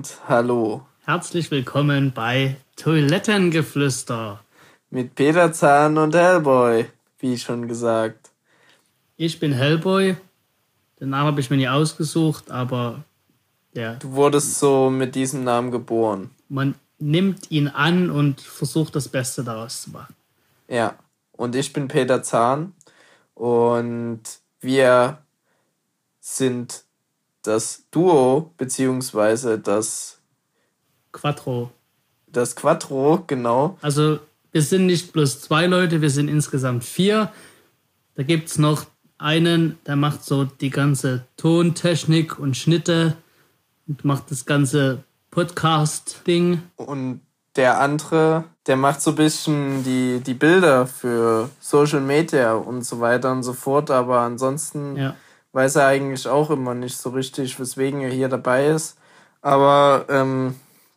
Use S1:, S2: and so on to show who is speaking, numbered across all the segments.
S1: und hallo.
S2: Herzlich willkommen bei Toilettengeflüster.
S1: Mit Peter Zahn und Hellboy, wie schon gesagt.
S2: Ich bin Hellboy. Den Namen habe ich mir nie ausgesucht, aber ja.
S1: Du wurdest so mit diesem Namen geboren.
S2: Man nimmt ihn an und versucht das Beste daraus zu machen.
S1: Ja. Und ich bin Peter Zahn und wir sind das Duo beziehungsweise das
S2: Quattro.
S1: Das Quattro, genau.
S2: Also wir sind nicht bloß zwei Leute, wir sind insgesamt vier. Da gibt es noch einen, der macht so die ganze Tontechnik und Schnitte und macht das ganze Podcast-Ding.
S1: Und der andere, der macht so ein bisschen die, die Bilder für Social Media und so weiter und so fort, aber ansonsten ja. Weiß er eigentlich auch immer nicht so richtig, weswegen er hier dabei ist. Aber ähm,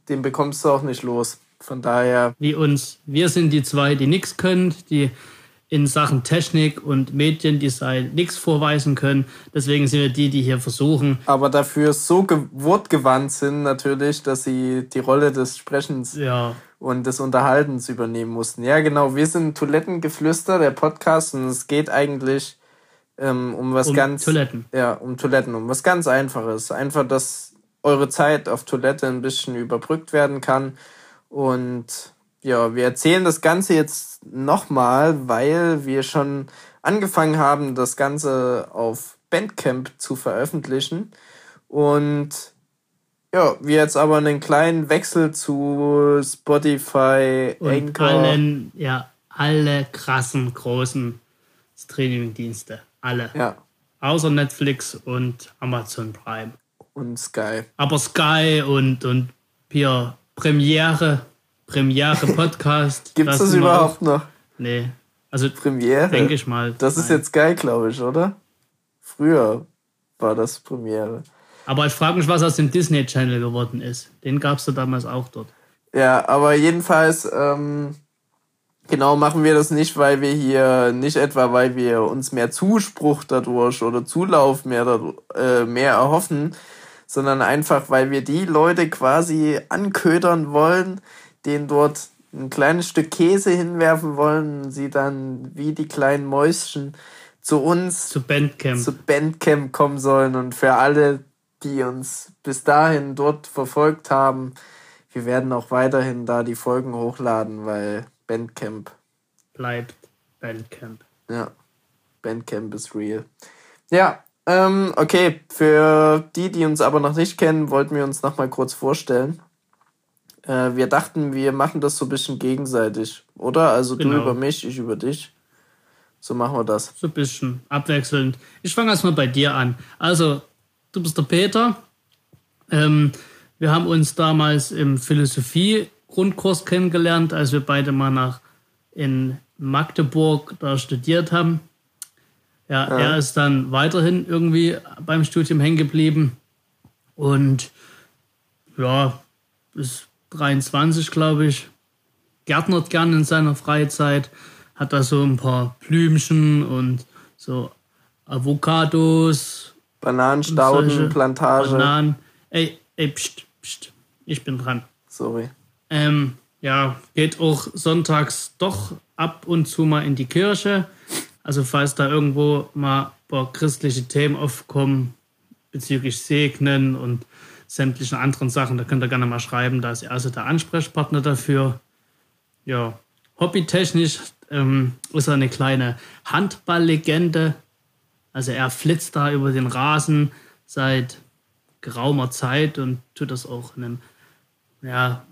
S1: den bekommst du auch nicht los. Von daher.
S2: Wie uns. Wir sind die zwei, die nichts können, die in Sachen Technik und Mediendesign nichts vorweisen können. Deswegen sind wir die, die hier versuchen.
S1: Aber dafür so wortgewandt sind natürlich, dass sie die Rolle des Sprechens ja. und des Unterhaltens übernehmen mussten. Ja, genau. Wir sind Toilettengeflüster, der Podcast, und es geht eigentlich ähm, um was um ganz. Toiletten. Ja, um Toiletten, um was ganz Einfaches. Einfach, dass eure Zeit auf Toilette ein bisschen überbrückt werden kann. Und ja, wir erzählen das Ganze jetzt nochmal, weil wir schon angefangen haben, das Ganze auf Bandcamp zu veröffentlichen. Und ja, wir jetzt aber einen kleinen Wechsel zu Spotify,
S2: und Anchor. allen, ja, alle krassen, großen Streaming-Dienste. Alle. Ja. Außer Netflix und Amazon Prime.
S1: Und Sky.
S2: Aber Sky und, und hier Premiere Premiere Podcast.
S1: Gibt es das überhaupt noch?
S2: Nee. Also Premiere. Denke ich mal.
S1: Das ist jetzt geil, glaube ich, oder? Früher war das Premiere.
S2: Aber ich frage mich, was aus dem Disney Channel geworden ist. Den gab es da damals auch dort.
S1: Ja, aber jedenfalls, ähm, genau machen wir das nicht, weil wir hier, nicht etwa, weil wir uns mehr Zuspruch dadurch oder Zulauf mehr, äh, mehr erhoffen, sondern einfach, weil wir die Leute quasi anködern wollen, den dort ein kleines Stück Käse hinwerfen wollen, sie dann wie die kleinen Mäuschen zu uns
S2: zu Bandcamp.
S1: zu Bandcamp kommen sollen und für alle, die uns bis dahin dort verfolgt haben, wir werden auch weiterhin da die Folgen hochladen, weil Bandcamp
S2: bleibt Bandcamp.
S1: Ja, Bandcamp ist real. Ja, ähm, okay, für die, die uns aber noch nicht kennen, wollten wir uns noch mal kurz vorstellen. Äh, wir dachten, wir machen das so ein bisschen gegenseitig, oder? Also genau. du über mich, ich über dich. So machen wir das.
S2: So ein bisschen abwechselnd. Ich fange erstmal bei dir an. Also, du bist der Peter. Ähm, wir haben uns damals im Philosophie-Grundkurs kennengelernt, als wir beide mal nach in Magdeburg da studiert haben. Ja, ja, er ist dann weiterhin irgendwie beim Studium hängen geblieben. Und ja, ist 23, glaube ich, gärtnert gern in seiner Freizeit, hat da so ein paar Blümchen und so Avocados.
S1: Bananenstauden, Plantage.
S2: Bananen. Ey, ey, pst, pst, ich bin dran.
S1: Sorry.
S2: Ähm, ja, geht auch sonntags doch ab und zu mal in die Kirche. Also falls da irgendwo mal ein paar christliche Themen aufkommen bezüglich Segnen und sämtlichen anderen Sachen. Da könnt ihr gerne mal schreiben. Da ist er also der Ansprechpartner dafür. Ja, hobbytechnisch ähm, ist er eine kleine Handballlegende. Also er flitzt da über den Rasen seit geraumer Zeit und tut das auch in einem ja,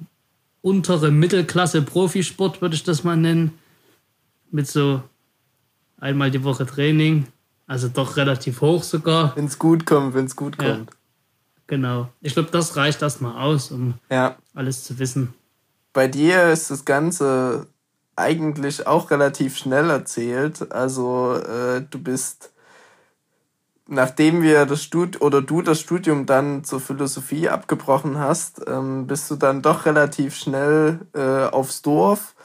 S2: untere Mittelklasse Profisport, würde ich das mal nennen. Mit so einmal die Woche Training. Also doch relativ hoch sogar.
S1: Wenn es gut kommt, wenn es gut kommt. Ja.
S2: Genau. Ich glaube, das reicht erstmal aus, um ja. alles zu wissen.
S1: Bei dir ist das Ganze eigentlich auch relativ schnell erzählt. Also äh, du bist, nachdem wir das Stud oder du das Studium dann zur Philosophie abgebrochen hast, ähm, bist du dann doch relativ schnell äh, aufs Dorf,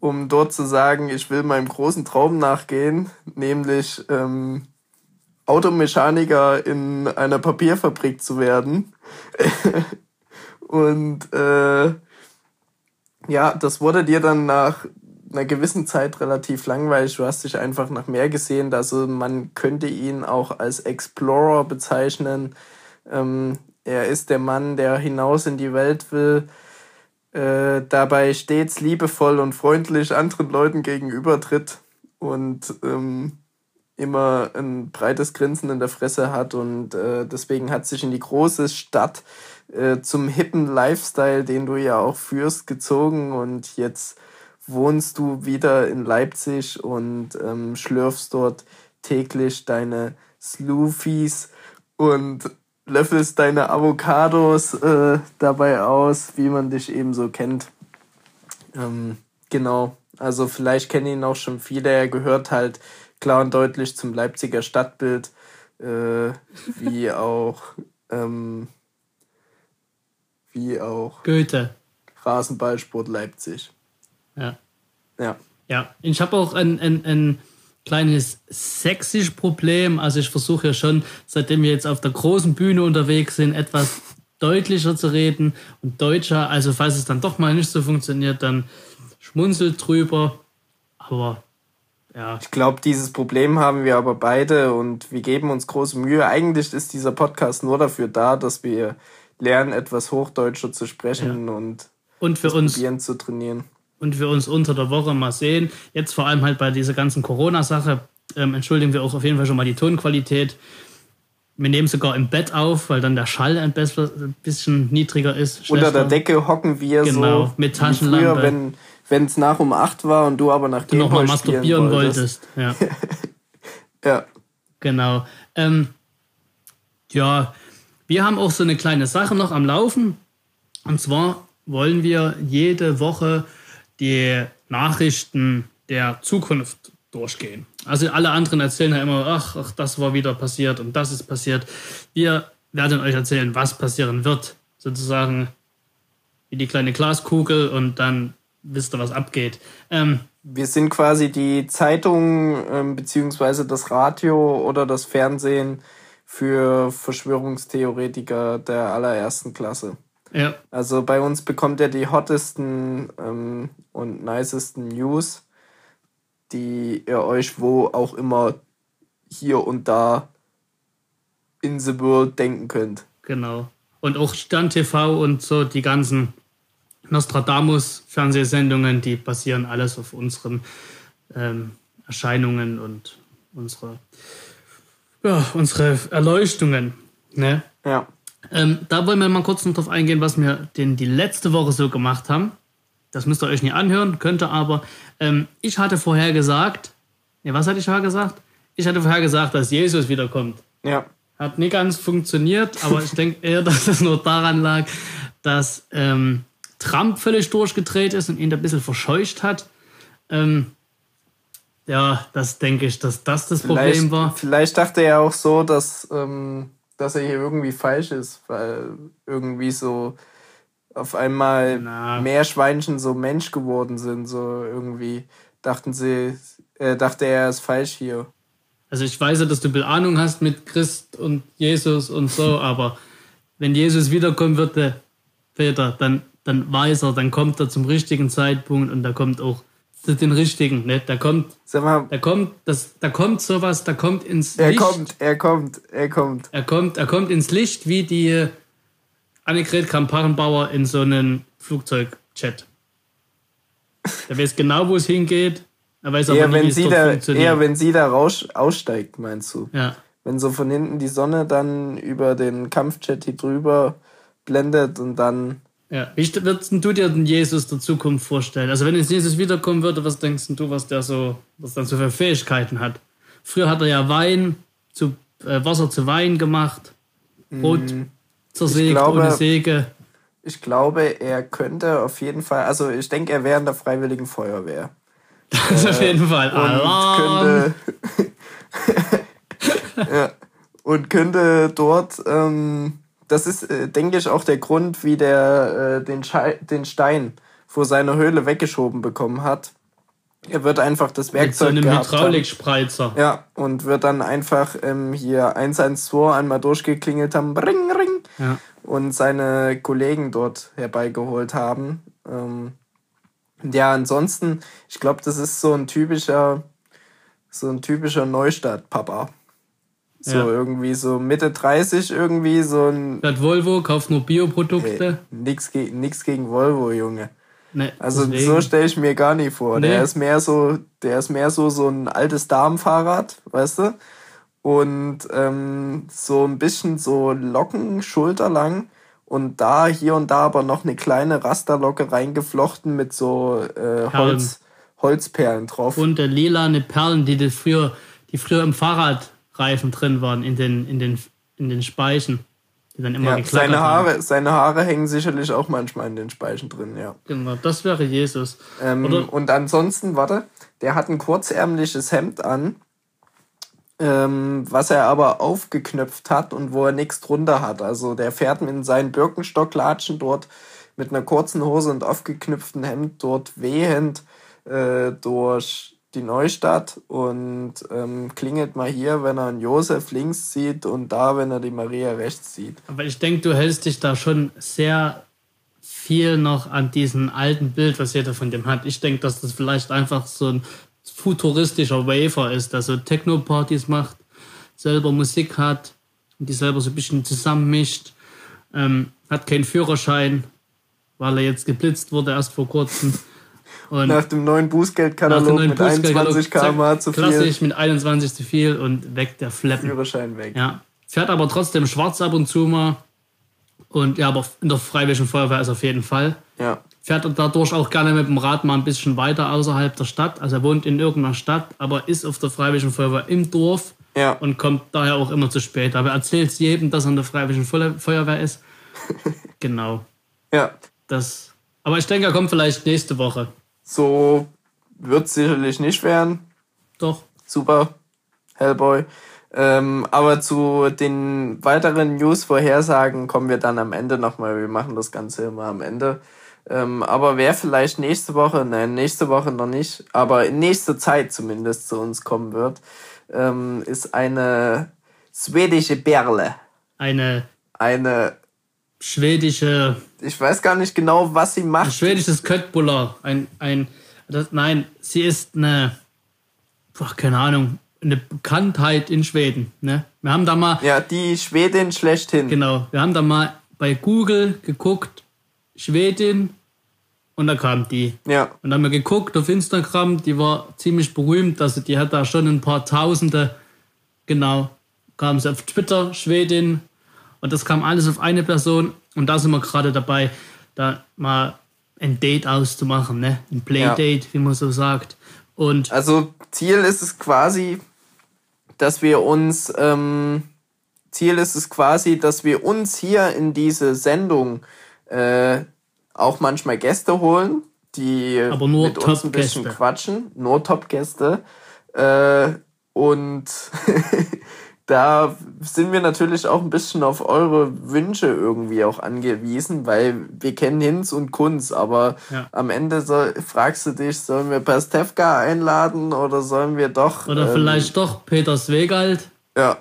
S1: um dort zu sagen, ich will meinem großen Traum nachgehen, nämlich ähm, Automechaniker in einer Papierfabrik zu werden. Und äh, ja, das wurde dir dann nach einer gewissen Zeit relativ langweilig. Du hast dich einfach nach mehr gesehen. Also man könnte ihn auch als Explorer bezeichnen. Ähm, er ist der Mann, der hinaus in die Welt will, äh, dabei stets liebevoll und freundlich anderen Leuten gegenübertritt und ähm, immer ein breites Grinsen in der Fresse hat und äh, deswegen hat sich in die große Stadt äh, zum hippen Lifestyle, den du ja auch führst, gezogen und jetzt wohnst du wieder in Leipzig und ähm, schlürfst dort täglich deine Sloofies und löffelst deine Avocados äh, dabei aus, wie man dich eben so kennt. Ähm, genau, also vielleicht kennen ihn auch schon viele. Er gehört halt klar und deutlich zum Leipziger Stadtbild, äh, wie auch ähm, wie auch
S2: Goethe.
S1: Rasenballsport Leipzig.
S2: Ja.
S1: Ja.
S2: Ja, ich habe auch ein, ein, ein kleines sächsisch Problem. Also ich versuche ja schon, seitdem wir jetzt auf der großen Bühne unterwegs sind, etwas deutlicher zu reden und deutscher. Also falls es dann doch mal nicht so funktioniert, dann schmunzelt drüber. Aber ja.
S1: Ich glaube, dieses Problem haben wir aber beide und wir geben uns große Mühe. Eigentlich ist dieser Podcast nur dafür da, dass wir lernen, etwas Hochdeutscher zu sprechen ja. und,
S2: und für uns
S1: probieren zu trainieren
S2: und wir uns unter der Woche mal sehen. Jetzt vor allem halt bei dieser ganzen Corona-Sache ähm, entschuldigen wir auch auf jeden Fall schon mal die Tonqualität. Wir nehmen sogar im Bett auf, weil dann der Schall ein, bisschen niedriger ist.
S1: Schlechter. Unter der Decke hocken wir genau, so mit Taschenlampe. Früher, wenn wenn es nach um acht war und du aber nach dem noch mal masturbieren wolltest.
S2: wolltest. Ja. ja. Genau. Ähm, ja, wir haben auch so eine kleine Sache noch am Laufen. Und zwar wollen wir jede Woche die Nachrichten der Zukunft durchgehen. Also alle anderen erzählen ja immer, ach, ach, das war wieder passiert und das ist passiert. Wir werden euch erzählen, was passieren wird. Sozusagen wie die kleine Glaskugel und dann wisst ihr, was abgeht. Ähm,
S1: wir sind quasi die Zeitung ähm, beziehungsweise das Radio oder das Fernsehen für Verschwörungstheoretiker der allerersten Klasse.
S2: Ja.
S1: Also bei uns bekommt er die hottesten ähm, und nicesten News, die ihr euch wo auch immer hier und da in the world denken könnt.
S2: Genau. Und auch Stern TV und so die ganzen Nostradamus-Fernsehsendungen, die basieren alles auf unseren ähm, Erscheinungen und unsere, ja, unsere Erleuchtungen. Ne?
S1: Ja.
S2: Ähm, da wollen wir mal kurz noch drauf eingehen, was wir denn die letzte Woche so gemacht haben. Das müsst ihr euch nicht anhören, könnte aber. Ähm, ich hatte vorher gesagt, ja, was hatte ich vorher gesagt? Ich hatte vorher gesagt, dass Jesus wiederkommt.
S1: Ja.
S2: Hat nicht ganz funktioniert, aber ich denke eher, dass es nur daran lag, dass ähm, Trump völlig durchgedreht ist und ihn ein bisschen verscheucht hat. Ähm, ja, das denke ich, dass das das vielleicht, Problem war.
S1: Vielleicht dachte er auch so, dass ähm, dass er hier irgendwie falsch ist, weil irgendwie so auf einmal Na. Meerschweinchen so Mensch geworden sind, so irgendwie dachten sie, äh, dachte er, er ist falsch hier.
S2: Also ich weiß ja, dass du Ahnung hast mit Christ und Jesus und so, aber wenn Jesus wiederkommen würde, Peter, dann, dann weiß er, dann kommt er zum richtigen Zeitpunkt und da kommt auch den richtigen, ne? Da kommt, Sag mal, da kommt, das, da kommt sowas, da kommt ins
S1: er Licht. Er kommt, er kommt, er kommt.
S2: Er kommt, er kommt ins Licht wie die Annegret Kramp-Karrenbauer in so einen Flugzeugchat. Er weiß genau, wo es hingeht. Er weiß aber
S1: eher, wie es da. Eher, wenn sie da raus, aussteigt, meinst du?
S2: Ja.
S1: Wenn so von hinten die Sonne dann über den Kampfchat hier drüber blendet und dann
S2: ja. Wie würdest du dir den Jesus der Zukunft vorstellen? Also wenn jetzt Jesus wiederkommen würde, was denkst du, was der so, was dann so für Fähigkeiten hat? Früher hat er ja Wein zu äh, Wasser zu Wein gemacht, Brot mm, zersägt glaube, ohne Säge.
S1: Ich glaube, er könnte auf jeden Fall, also ich denke, er wäre in der Freiwilligen Feuerwehr.
S2: Das äh, auf jeden Fall. Und Alarm.
S1: könnte ja, und könnte dort ähm, das ist, äh, denke ich, auch der Grund, wie der äh, den, den Stein vor seiner Höhle weggeschoben bekommen hat. Er wird einfach das Werkzeug Mit so einem Hydraulikspreizer. Ja, und wird dann einfach ähm, hier 112 einmal durchgeklingelt haben, ring, ring, ja. und seine Kollegen dort herbeigeholt haben. Ähm, ja, ansonsten, ich glaube, das ist so ein typischer, so ein typischer Neustadt-Papa. So ja. irgendwie so Mitte 30 irgendwie so ein.
S2: Hat Volvo, kauft nur Bioprodukte. Hey,
S1: nix, ge nix gegen Volvo, Junge. Nee, also deswegen. so stelle ich mir gar nicht vor. Nee. Der ist mehr so, der ist mehr so so ein altes Damenfahrrad, weißt du? Und ähm, so ein bisschen so Locken, schulterlang und da hier und da aber noch eine kleine Rasterlocke reingeflochten mit so äh, Holz, Holzperlen drauf.
S2: Und äh, lilane Perlen, die, das früher, die früher im Fahrradreifen drin waren, in den, in den, in den Speichen. Die dann immer
S1: ja, seine Haare, haben. seine Haare hängen sicherlich auch manchmal in den Speichen drin, ja.
S2: Genau, das wäre Jesus.
S1: Ähm, und ansonsten, warte, der hat ein kurzärmliches Hemd an ähm, was er aber aufgeknöpft hat und wo er nichts drunter hat. Also der fährt in seinen Birkenstocklatschen dort mit einer kurzen Hose und aufgeknüpften Hemd dort wehend äh, durch die Neustadt und ähm, klingelt mal hier, wenn er einen Josef links sieht und da, wenn er die Maria rechts sieht.
S2: Aber ich denke, du hältst dich da schon sehr viel noch an diesem alten Bild, was jeder von dem hat. Ich denke, dass das vielleicht einfach so ein futuristischer Wafer ist, der so Techno-Partys macht, selber Musik hat und die selber so ein bisschen zusammenmischt. Ähm, hat keinen Führerschein, weil er jetzt geblitzt wurde erst vor kurzem.
S1: Und nach dem neuen Bußgeldkatalog mit Bußgeld 21 km zu viel.
S2: Klassisch mit 21 zu viel und weg der Flappen.
S1: Führerschein weg.
S2: Ja. Fährt aber trotzdem schwarz ab und zu mal. Und ja, aber in der Freiwilligen Feuerwehr ist auf jeden Fall.
S1: Ja
S2: fährt dadurch auch gerne mit dem Rad mal ein bisschen weiter außerhalb der Stadt. Also er wohnt in irgendeiner Stadt, aber ist auf der Freiwilligen Feuerwehr im Dorf
S1: ja.
S2: und kommt daher auch immer zu spät. Aber er erzählt es jedem, dass er in der Freiwilligen Feuerwehr ist. genau.
S1: Ja.
S2: Das, aber ich denke, er kommt vielleicht nächste Woche.
S1: So wird es sicherlich nicht werden.
S2: Doch.
S1: Super. Hellboy. Ähm, aber zu den weiteren News-Vorhersagen kommen wir dann am Ende nochmal. Wir machen das Ganze immer am Ende. Ähm, aber wer vielleicht nächste Woche, nein, nächste Woche noch nicht, aber in nächster Zeit zumindest zu uns kommen wird, ähm, ist eine schwedische Perle.
S2: Eine.
S1: Eine.
S2: Schwedische.
S1: Ich weiß gar nicht genau, was sie macht. Ein
S2: schwedisches Köttbullar. Ein, ein, das, nein, sie ist eine, boah, keine Ahnung, eine Bekanntheit in Schweden. Ne? Wir haben da mal.
S1: Ja, die Schwedin schlechthin.
S2: Genau. Wir haben da mal bei Google geguckt, Schwedin, und da kam die.
S1: Ja.
S2: Und dann haben wir geguckt auf Instagram, die war ziemlich berühmt, also die hat da schon ein paar Tausende, genau, kam sie auf Twitter, Schwedin. Und das kam alles auf eine Person. Und da sind wir gerade dabei, da mal ein Date auszumachen, ne? Ein Playdate, ja. wie man so sagt. Und
S1: also Ziel ist es quasi, dass wir uns, ähm, Ziel ist es quasi, dass wir uns hier in diese Sendung äh, auch manchmal Gäste holen, die mit uns ein bisschen quatschen. Nur Top-Gäste. Äh, und da sind wir natürlich auch ein bisschen auf eure Wünsche irgendwie auch angewiesen, weil wir kennen Hinz und Kunz, aber
S2: ja.
S1: am Ende soll, fragst du dich, sollen wir Pastewka einladen oder sollen wir doch.
S2: Oder ähm, vielleicht doch Peter Swegald?
S1: Ja.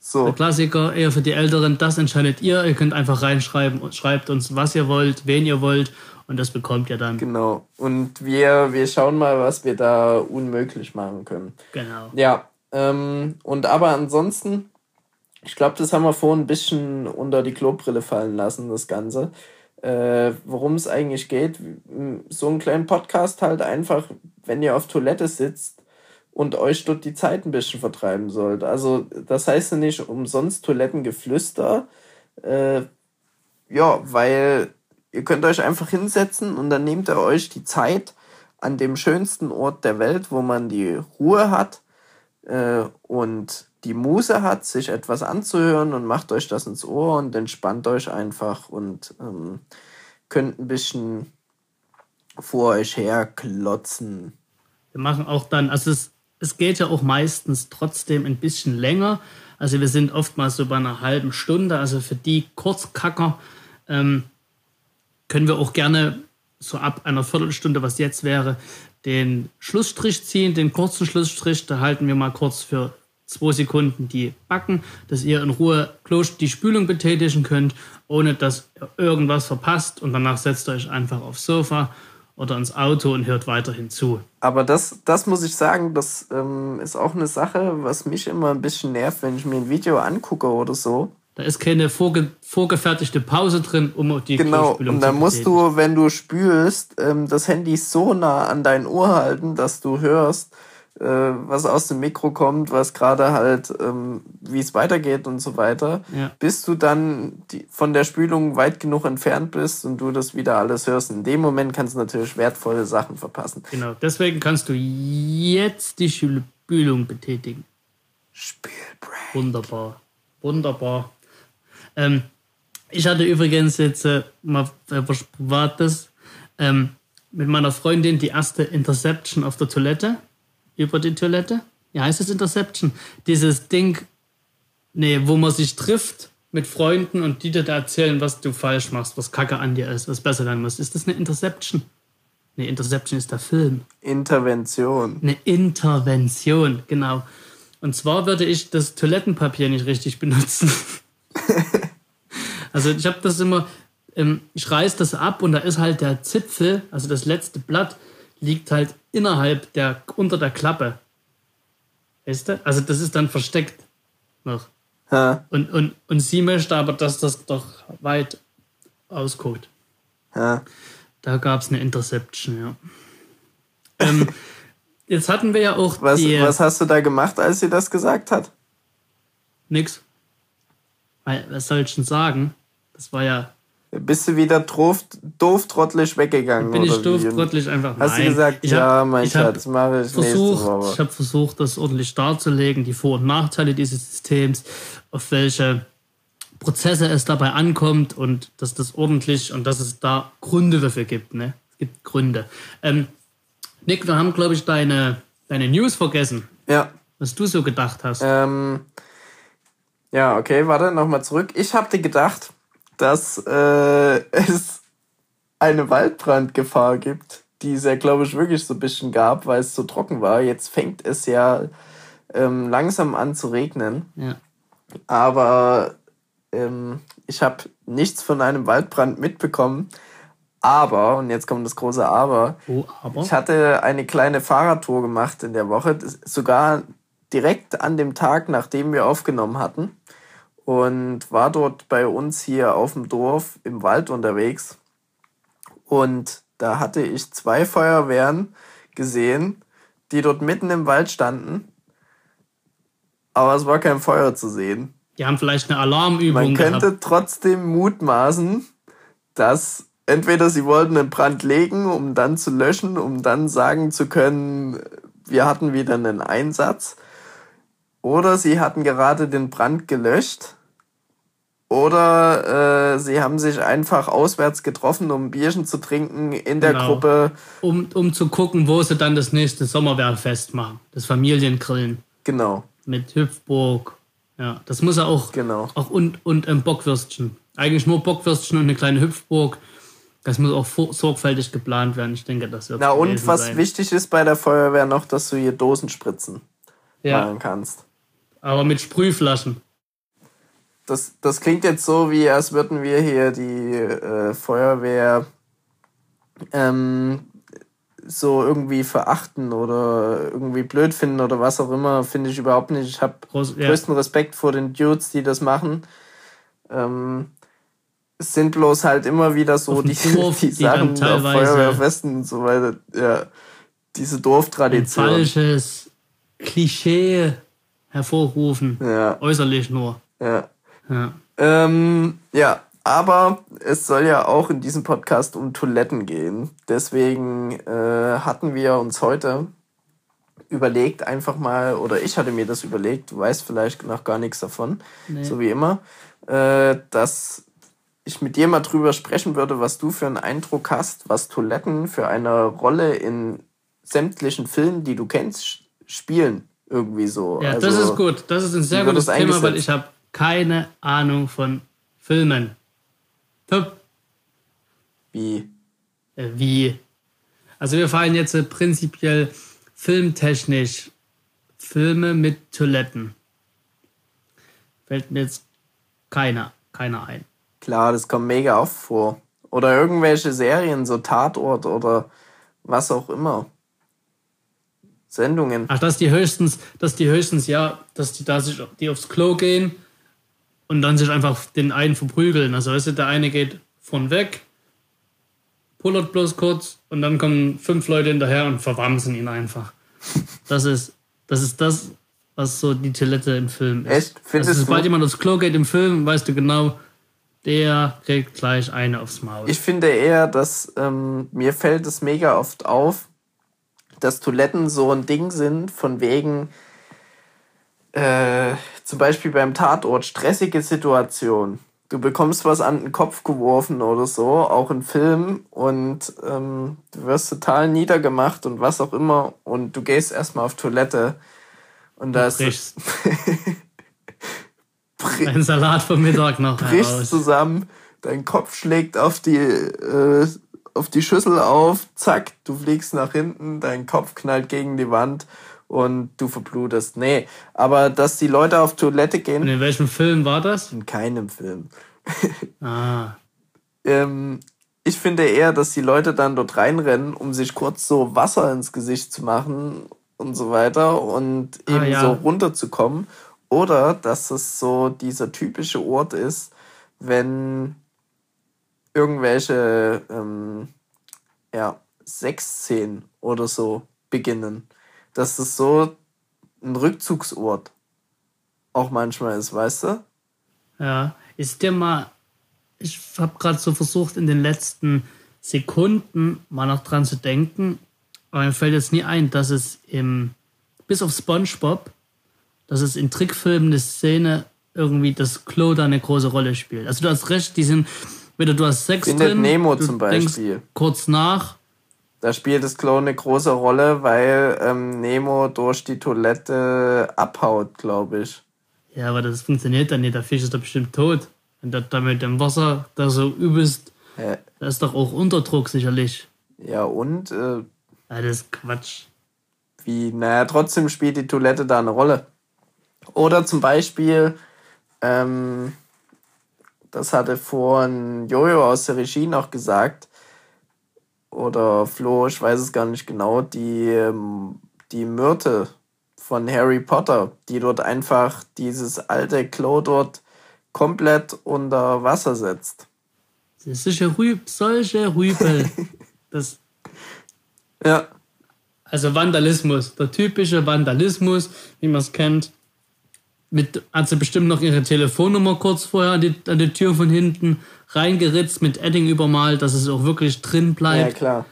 S1: So.
S2: Der Klassiker, eher für die Älteren, das entscheidet ihr. Ihr könnt einfach reinschreiben und schreibt uns, was ihr wollt, wen ihr wollt und das bekommt ihr dann.
S1: Genau. Und wir, wir schauen mal, was wir da unmöglich machen können.
S2: Genau.
S1: Ja. Ähm, und aber ansonsten, ich glaube, das haben wir vorhin ein bisschen unter die Klobrille fallen lassen, das Ganze. Äh, Worum es eigentlich geht. So einen kleinen Podcast halt einfach, wenn ihr auf Toilette sitzt, und euch dort die Zeit ein bisschen vertreiben sollt. Also das heißt ja nicht umsonst Toilettengeflüster. Äh, ja, weil ihr könnt euch einfach hinsetzen und dann nehmt ihr euch die Zeit an dem schönsten Ort der Welt, wo man die Ruhe hat äh, und die Muse hat, sich etwas anzuhören und macht euch das ins Ohr und entspannt euch einfach und ähm, könnt ein bisschen vor euch her klotzen.
S2: Wir machen auch dann, also es es geht ja auch meistens trotzdem ein bisschen länger. Also wir sind oftmals so bei einer halben Stunde. Also für die Kurzkacker ähm, können wir auch gerne so ab einer Viertelstunde, was jetzt wäre, den Schlussstrich ziehen, den kurzen Schlussstrich. Da halten wir mal kurz für zwei Sekunden die Backen, dass ihr in Ruhe die Spülung betätigen könnt, ohne dass ihr irgendwas verpasst und danach setzt ihr euch einfach aufs Sofa oder ins Auto und hört weiterhin zu.
S1: Aber das, das muss ich sagen, das ähm, ist auch eine Sache, was mich immer ein bisschen nervt, wenn ich mir ein Video angucke oder so.
S2: Da ist keine vorge vorgefertigte Pause drin, um die
S1: Genau, und dann musst du, wenn du spülst, ähm, das Handy so nah an dein Ohr halten, dass du hörst, äh, was aus dem Mikro kommt, was gerade halt, ähm, wie es weitergeht und so weiter, ja. bis du dann von der Spülung weit genug entfernt bist und du das wieder alles hörst. In dem Moment kannst du natürlich wertvolle Sachen verpassen.
S2: Genau, deswegen kannst du jetzt die Spülung betätigen. Spülbreak. Wunderbar, wunderbar. Ähm, ich hatte übrigens jetzt äh, mal was Privates ähm, mit meiner Freundin die erste Interception auf der Toilette über die Toilette. Ja, heißt es Interception? Dieses Ding, nee, wo man sich trifft mit Freunden und die dir da erzählen, was du falsch machst, was Kacke an dir ist, was besser sein muss. Ist das eine Interception? Nee, Interception ist der Film.
S1: Intervention.
S2: Eine Intervention, genau. Und zwar würde ich das Toilettenpapier nicht richtig benutzen. also ich habe das immer, ähm, ich reiß das ab und da ist halt der Zipfel, also das letzte Blatt, liegt halt innerhalb der, unter der Klappe. Weißt du? Also das ist dann versteckt noch. Ha. Und, und, und sie möchte aber, dass das doch weit ausguckt. Ha. Da gab es eine Interception, ja. ähm, jetzt hatten wir ja auch.
S1: Was, die, was hast du da gemacht, als sie das gesagt hat?
S2: Nix. Was soll ich denn sagen? Das war ja
S1: bist du wieder doof, doof trottelig weggegangen? Bin ich doof trottelig einfach? Hast nein. du gesagt,
S2: ich ja, hab, mein ich Schatz, mache ich versucht. Ich habe versucht, das ordentlich darzulegen, die Vor- und Nachteile dieses Systems, auf welche Prozesse es dabei ankommt und dass das ordentlich und dass es da Gründe dafür gibt. Ne? Es gibt Gründe. Ähm, Nick, wir haben, glaube ich, deine, deine News vergessen. Ja. Was du so gedacht hast.
S1: Ähm, ja, okay, warte, nochmal zurück. Ich habe dir gedacht, dass äh, es eine Waldbrandgefahr gibt, die es ja, glaube ich, wirklich so ein bisschen gab, weil es so trocken war. Jetzt fängt es ja ähm, langsam an zu regnen. Ja. Aber ähm, ich habe nichts von einem Waldbrand mitbekommen. Aber, und jetzt kommt das große Aber, oh, aber, ich hatte eine kleine Fahrradtour gemacht in der Woche, sogar direkt an dem Tag, nachdem wir aufgenommen hatten und war dort bei uns hier auf dem Dorf im Wald unterwegs. Und da hatte ich zwei Feuerwehren gesehen, die dort mitten im Wald standen. Aber es war kein Feuer zu sehen.
S2: Die haben vielleicht eine Alarmübung.
S1: Man könnte gehabt. trotzdem mutmaßen, dass entweder sie wollten einen Brand legen, um dann zu löschen, um dann sagen zu können, wir hatten wieder einen Einsatz. Oder sie hatten gerade den Brand gelöscht oder äh, sie haben sich einfach auswärts getroffen, um ein Bierchen zu trinken in der genau. Gruppe.
S2: Um, um zu gucken, wo sie dann das nächste Sommerwerkfest machen. Das Familiengrillen. Genau. Mit Hüpfburg. Ja, das muss er auch. Genau. Auch und, und ein Bockwürstchen. Eigentlich nur Bockwürstchen und eine kleine Hüpfburg. Das muss auch sorgfältig geplant werden. Ich denke, das wird
S1: Na und was sein. wichtig ist bei der Feuerwehr noch, dass du hier Dosenspritzen ja. machen
S2: kannst. Aber mit Sprühflaschen
S1: das, das klingt jetzt so, wie als würden wir hier die äh, Feuerwehr ähm, so irgendwie verachten oder irgendwie blöd finden oder was auch immer, finde ich überhaupt nicht. Ich habe ja. größten Respekt vor den Dudes, die das machen. Ähm, es sind bloß halt immer wieder so die, Dorf, die, die Sachen auf Feuerwehrfesten und so weiter. Ja, diese Dorftradition.
S2: Ein falsches Klischee hervorrufen. Ja. Äußerlich nur.
S1: Ja. Ja. Ähm, ja, aber es soll ja auch in diesem Podcast um Toiletten gehen. Deswegen äh, hatten wir uns heute überlegt, einfach mal, oder ich hatte mir das überlegt, du weißt vielleicht noch gar nichts davon, nee. so wie immer, äh, dass ich mit dir mal drüber sprechen würde, was du für einen Eindruck hast, was Toiletten für eine Rolle in sämtlichen Filmen, die du kennst, spielen. Irgendwie so.
S2: Ja, also, das ist gut. Das ist ein sehr gutes Thema, weil ich habe keine Ahnung von Filmen. Top. Wie? Äh, wie? Also wir fallen jetzt äh, prinzipiell filmtechnisch Filme mit Toiletten. fällt mir jetzt keiner, keiner ein.
S1: Klar, das kommt mega oft vor. Oder irgendwelche Serien, so Tatort oder was auch immer. Sendungen.
S2: Ach, dass die höchstens, dass die höchstens, ja, dass die da sich die aufs Klo gehen und dann sich einfach den einen verprügeln. Also weißt du, der eine geht von weg, pullert bloß kurz und dann kommen fünf Leute hinterher und verwamsen ihn einfach. Das ist, das ist das, was so die Toilette im Film ist. Echt? Findest also, sobald jemand aufs Klo geht im Film, weißt du genau, der kriegt gleich eine aufs Maul.
S1: Ich finde eher, dass ähm, mir fällt es mega oft auf, dass Toiletten so ein Ding sind, von wegen äh, zum Beispiel beim Tatort stressige Situation. Du bekommst was an den Kopf geworfen oder so, auch in Film, und ähm, du wirst total niedergemacht und was auch immer, und du gehst erstmal auf Toilette und da ist. Ein Salat vom Mittag noch. Brichst zusammen, dein Kopf schlägt auf die, äh, auf die Schüssel auf, zack, du fliegst nach hinten, dein Kopf knallt gegen die Wand und du verblutest. Nee, aber dass die Leute auf Toilette gehen. Und
S2: in welchem Film war das?
S1: In keinem Film. ah. ähm, ich finde eher, dass die Leute dann dort reinrennen, um sich kurz so Wasser ins Gesicht zu machen und so weiter und ah, eben ja. so runterzukommen. Oder dass es so dieser typische Ort ist, wenn irgendwelche ähm, ja, Sexszenen oder so beginnen. Dass es so ein Rückzugsort auch manchmal ist, weißt du?
S2: Ja, ist dir mal, ich habe gerade so versucht, in den letzten Sekunden mal noch dran zu denken, aber mir fällt jetzt nie ein, dass es im, bis auf SpongeBob, dass es in Trickfilmen eine Szene irgendwie das Klo da eine große Rolle spielt. Also du hast recht, die sind, weder du hast Sex Findet drin, Nemo du zum Beispiel.
S1: kurz nach. Da spielt das Klo eine große Rolle, weil ähm, Nemo durch die Toilette abhaut, glaube ich.
S2: Ja, aber das funktioniert dann nicht. Der Fisch ist doch bestimmt tot. Und da, da mit dem Wasser da so übelst, ja. da ist doch auch Unterdruck sicherlich.
S1: Ja, und? Äh,
S2: das ist Quatsch.
S1: Wie, naja, trotzdem spielt die Toilette da eine Rolle. Oder zum Beispiel, ähm, das hatte vorhin Jojo aus der Regie noch gesagt, oder Flo, ich weiß es gar nicht genau, die, ähm, die Myrte von Harry Potter, die dort einfach dieses alte Klo dort komplett unter Wasser setzt.
S2: Das ist ja Rüb, solche Rübel. das. Ja. Also Vandalismus, der typische Vandalismus, wie man es kennt mit, hat sie bestimmt noch ihre Telefonnummer kurz vorher an die, an die Tür von hinten reingeritzt, mit Edding übermalt, dass es auch wirklich drin bleibt. Ja, klar.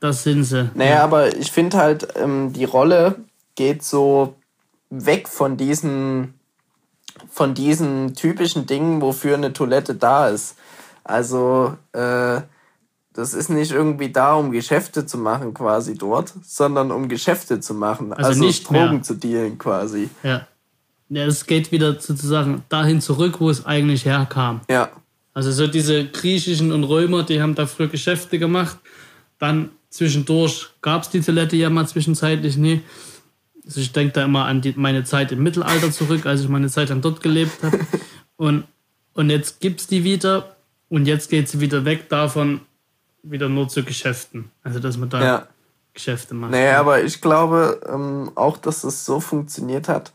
S2: Das sind sie.
S1: Naja, ja. aber ich finde halt, ähm, die Rolle geht so weg von diesen, von diesen typischen Dingen, wofür eine Toilette da ist. Also, äh, das ist nicht irgendwie da, um Geschäfte zu machen, quasi dort, sondern um Geschäfte zu machen. Also, also nicht Drogen mehr. zu dealen, quasi.
S2: Ja. Es geht wieder sozusagen dahin zurück, wo es eigentlich herkam. Ja. Also so diese griechischen und Römer, die haben da früher Geschäfte gemacht. Dann zwischendurch gab es die Toilette ja mal zwischenzeitlich nie. Also ich denke da immer an die, meine Zeit im Mittelalter zurück, als ich meine Zeit dann dort gelebt habe. Und, und jetzt gibt es die wieder und jetzt geht sie wieder weg davon, wieder nur zu Geschäften. Also dass man da ja.
S1: Geschäfte macht. Naja, aber ich glaube ähm, auch, dass es so funktioniert hat,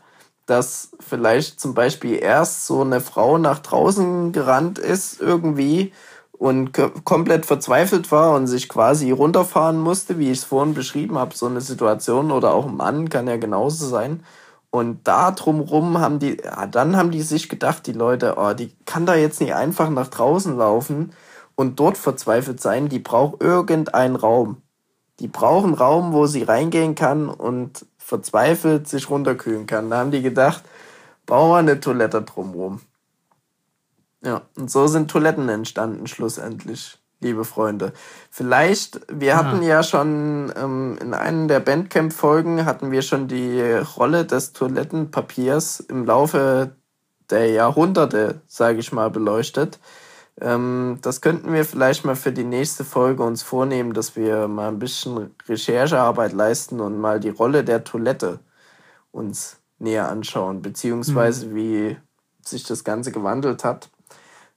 S1: dass vielleicht zum Beispiel erst so eine Frau nach draußen gerannt ist irgendwie und komplett verzweifelt war und sich quasi runterfahren musste, wie ich es vorhin beschrieben habe, so eine Situation oder auch ein Mann kann ja genauso sein. Und da drumrum haben die, ja, dann haben die sich gedacht, die Leute, oh, die kann da jetzt nicht einfach nach draußen laufen und dort verzweifelt sein, die braucht irgendeinen Raum. Die brauchen Raum, wo sie reingehen kann und verzweifelt sich runterkühlen kann. Da haben die gedacht, bauen wir eine Toilette drumherum. Ja, und so sind Toiletten entstanden schlussendlich, liebe Freunde. Vielleicht, wir Aha. hatten ja schon ähm, in einer der Bandcamp-Folgen hatten wir schon die Rolle des Toilettenpapiers im Laufe der Jahrhunderte, sage ich mal, beleuchtet. Ähm, das könnten wir vielleicht mal für die nächste Folge uns vornehmen, dass wir mal ein bisschen Recherchearbeit leisten und mal die Rolle der Toilette uns näher anschauen, beziehungsweise mhm. wie sich das Ganze gewandelt hat.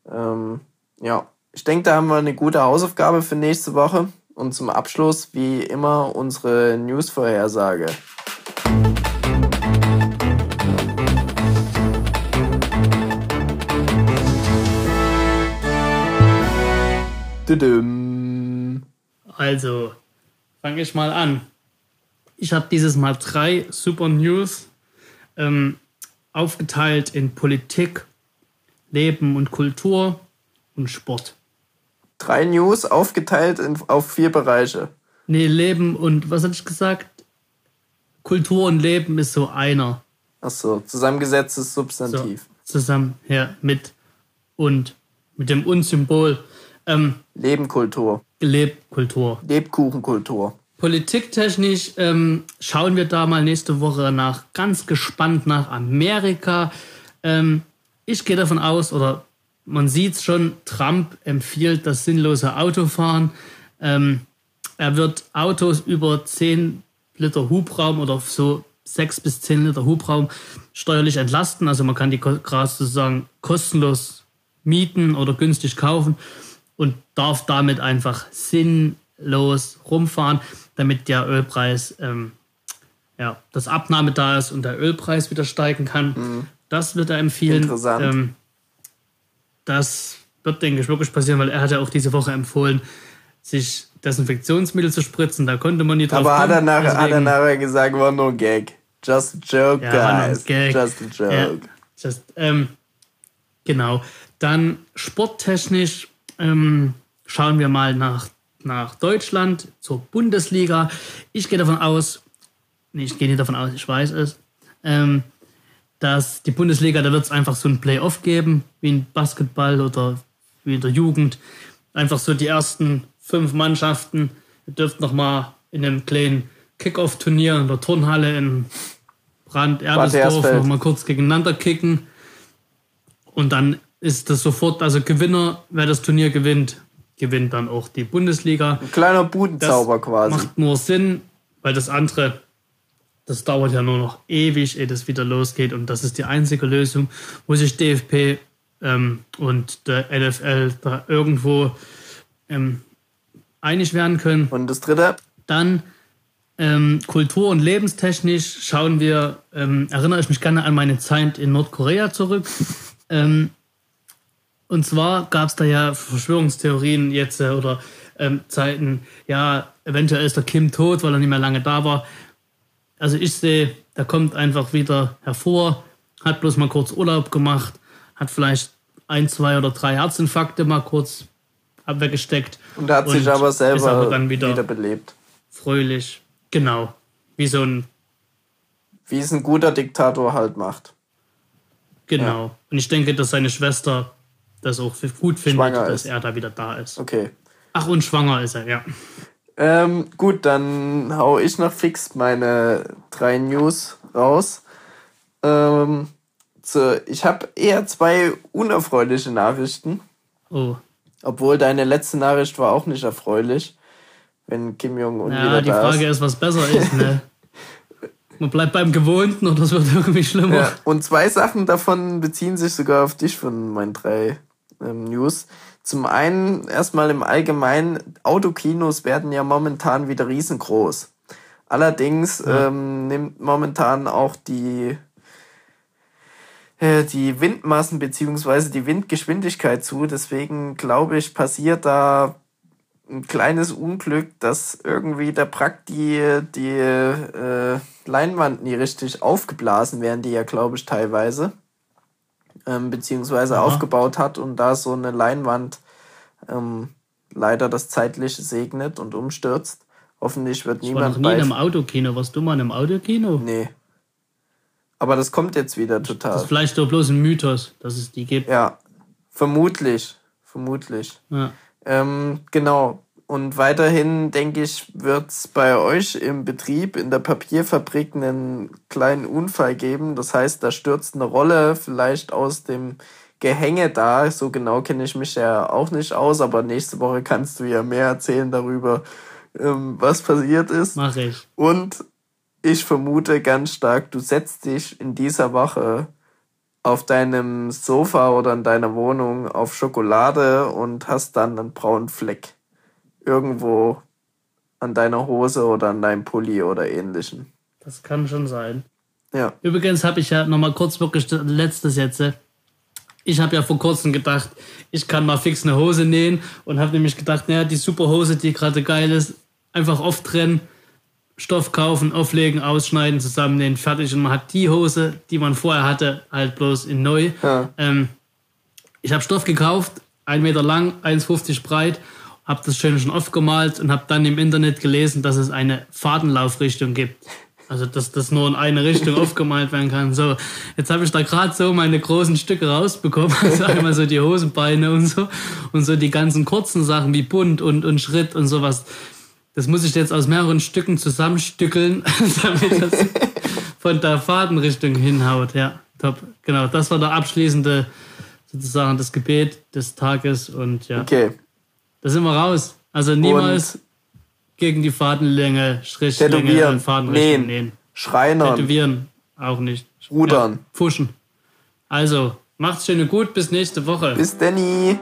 S1: Ähm, ja, ich denke, da haben wir eine gute Hausaufgabe für nächste Woche. Und zum Abschluss, wie immer, unsere News-Vorhersage.
S2: Also, fange ich mal an. Ich habe dieses Mal drei Super News ähm, aufgeteilt in Politik, Leben und Kultur und Sport.
S1: Drei News aufgeteilt in, auf vier Bereiche.
S2: Nee, Leben und was hatte ich gesagt? Kultur und Leben ist so einer.
S1: Ach so, zusammengesetztes Substantiv.
S2: So, zusammen, ja, mit und mit dem Und-Symbol. Ähm,
S1: Lebenkultur.
S2: Lebkultur.
S1: Lebkuchenkultur.
S2: Politiktechnisch ähm, schauen wir da mal nächste Woche nach, ganz gespannt nach Amerika. Ähm, ich gehe davon aus, oder man sieht es schon, Trump empfiehlt das sinnlose Autofahren. Ähm, er wird Autos über 10 Liter Hubraum oder so 6 bis 10 Liter Hubraum steuerlich entlasten. Also man kann die gerade sozusagen kostenlos mieten oder günstig kaufen und darf damit einfach sinnlos rumfahren, damit der Ölpreis, ähm, ja, das Abnahme da ist und der Ölpreis wieder steigen kann. Mhm. Das wird er empfehlen. Interessant. Ähm, das wird, denke ich, wirklich passieren, weil er hat ja auch diese Woche empfohlen, sich Desinfektionsmittel zu spritzen. Da konnte man nicht drauf
S1: Aber kommen. hat er, nachher, hat er nachher gesagt, war nur ein Gag. Just a joke, ja, guys. Gag.
S2: Just a joke. Ja, just, ähm, genau. Dann sporttechnisch ähm, schauen wir mal nach, nach Deutschland, zur Bundesliga. Ich gehe davon aus, nee, ich gehe nicht davon aus, ich weiß es, ähm, dass die Bundesliga, da wird es einfach so ein Playoff geben, wie in Basketball oder wie in der Jugend. Einfach so die ersten fünf Mannschaften. Ihr dürft noch mal in einem kleinen Kickoff-Turnier in der Turnhalle in Brand-Erbesdorf noch mal kurz gegeneinander kicken. Und dann ist das sofort, also Gewinner, wer das Turnier gewinnt, gewinnt dann auch die Bundesliga.
S1: Ein kleiner Budenzauber das quasi.
S2: Macht nur Sinn, weil das andere, das dauert ja nur noch ewig, ehe das wieder losgeht. Und das ist die einzige Lösung, wo sich DFP ähm, und der NFL da irgendwo ähm, einig werden können.
S1: Und das dritte?
S2: Dann ähm, kultur- und lebenstechnisch schauen wir, ähm, erinnere ich mich gerne an meine Zeit in Nordkorea zurück. Und zwar gab es da ja Verschwörungstheorien jetzt äh, oder ähm, Zeiten, ja, eventuell ist der Kim tot, weil er nicht mehr lange da war. Also ich sehe, der kommt einfach wieder hervor, hat bloß mal kurz Urlaub gemacht, hat vielleicht ein, zwei oder drei Herzinfarkte mal kurz weggesteckt.
S1: Und hat sich aber selber aber dann wieder, wieder belebt.
S2: Fröhlich. Genau. Wie so ein.
S1: Wie es ein guter Diktator halt macht.
S2: Genau. Ja. Und ich denke, dass seine Schwester das auch gut findet, schwanger dass ist. er da wieder da ist.
S1: Okay.
S2: Ach, und schwanger ist er, ja.
S1: Ähm, gut, dann hau ich noch fix meine drei News raus. Ähm, so, ich habe eher zwei unerfreuliche Nachrichten. Oh. Obwohl deine letzte Nachricht war auch nicht erfreulich, wenn Kim Jong-un
S2: ja, wieder da ist. Ja, die Frage ist, was besser ist, ne? Man bleibt beim Gewohnten oder das wird irgendwie schlimmer. Ja,
S1: und zwei Sachen davon beziehen sich sogar auf dich von meinen drei ähm, News. Zum einen erstmal im Allgemeinen, Autokinos werden ja momentan wieder riesengroß. Allerdings ja. ähm, nimmt momentan auch die, äh, die Windmassen beziehungsweise die Windgeschwindigkeit zu. Deswegen glaube ich, passiert da ein kleines Unglück, dass irgendwie der Prack die, die äh, Leinwand nie richtig aufgeblasen werden, die ja, glaube ich, teilweise ähm, beziehungsweise Aha. aufgebaut hat und da so eine Leinwand ähm, leider das Zeitliche segnet und umstürzt. Hoffentlich wird ich niemand.
S2: Ich war noch nie in einem Autokino. Warst du mal in einem Autokino?
S1: Nee. Aber das kommt jetzt wieder total. Das
S2: ist vielleicht doch bloß ein Mythos, dass es die gibt.
S1: Ja, vermutlich. Vermutlich. Ja. Ähm, genau. Und weiterhin, denke ich, wird es bei euch im Betrieb in der Papierfabrik einen kleinen Unfall geben. Das heißt, da stürzt eine Rolle vielleicht aus dem Gehänge da. So genau kenne ich mich ja auch nicht aus, aber nächste Woche kannst du ja mehr erzählen darüber, ähm, was passiert ist.
S2: Mach ich.
S1: Und ich vermute ganz stark, du setzt dich in dieser Woche auf deinem Sofa oder in deiner Wohnung auf Schokolade und hast dann einen braunen Fleck. Irgendwo an deiner Hose oder an deinem Pulli oder ähnlichen.
S2: Das kann schon sein. Ja. Übrigens habe ich ja nochmal kurz wirklich letztes jetzt. Ich habe ja vor kurzem gedacht, ich kann mal fix eine Hose nähen und habe nämlich gedacht, naja, die super Hose, die gerade geil ist, einfach oft trennen, Stoff kaufen, auflegen, ausschneiden, zusammennähen, fertig. Und man hat die Hose, die man vorher hatte, halt bloß in neu. Ja. Ähm, ich habe Stoff gekauft, ein Meter lang, 1,50 breit, habe das schön schon aufgemalt und habe dann im Internet gelesen, dass es eine Fadenlaufrichtung gibt. Also, dass das nur in eine Richtung aufgemalt werden kann. So, jetzt habe ich da gerade so meine großen Stücke rausbekommen. Also einmal so die Hosenbeine und so. Und so die ganzen kurzen Sachen wie Bunt und, und Schritt und sowas. Das muss ich jetzt aus mehreren Stücken zusammenstückeln, damit das von der Fadenrichtung hinhaut. Ja, top. Genau, das war der abschließende, sozusagen das Gebet des Tages. Und ja. Okay. Da sind wir raus. Also niemals. Und gegen die Fadenlänge, Strichlänge und Fadenrichtung nähen. Schreinern. Tätowieren auch nicht. Rudern. Ja, pfuschen. Also, macht's schön und gut, bis nächste Woche.
S1: Bis Danny.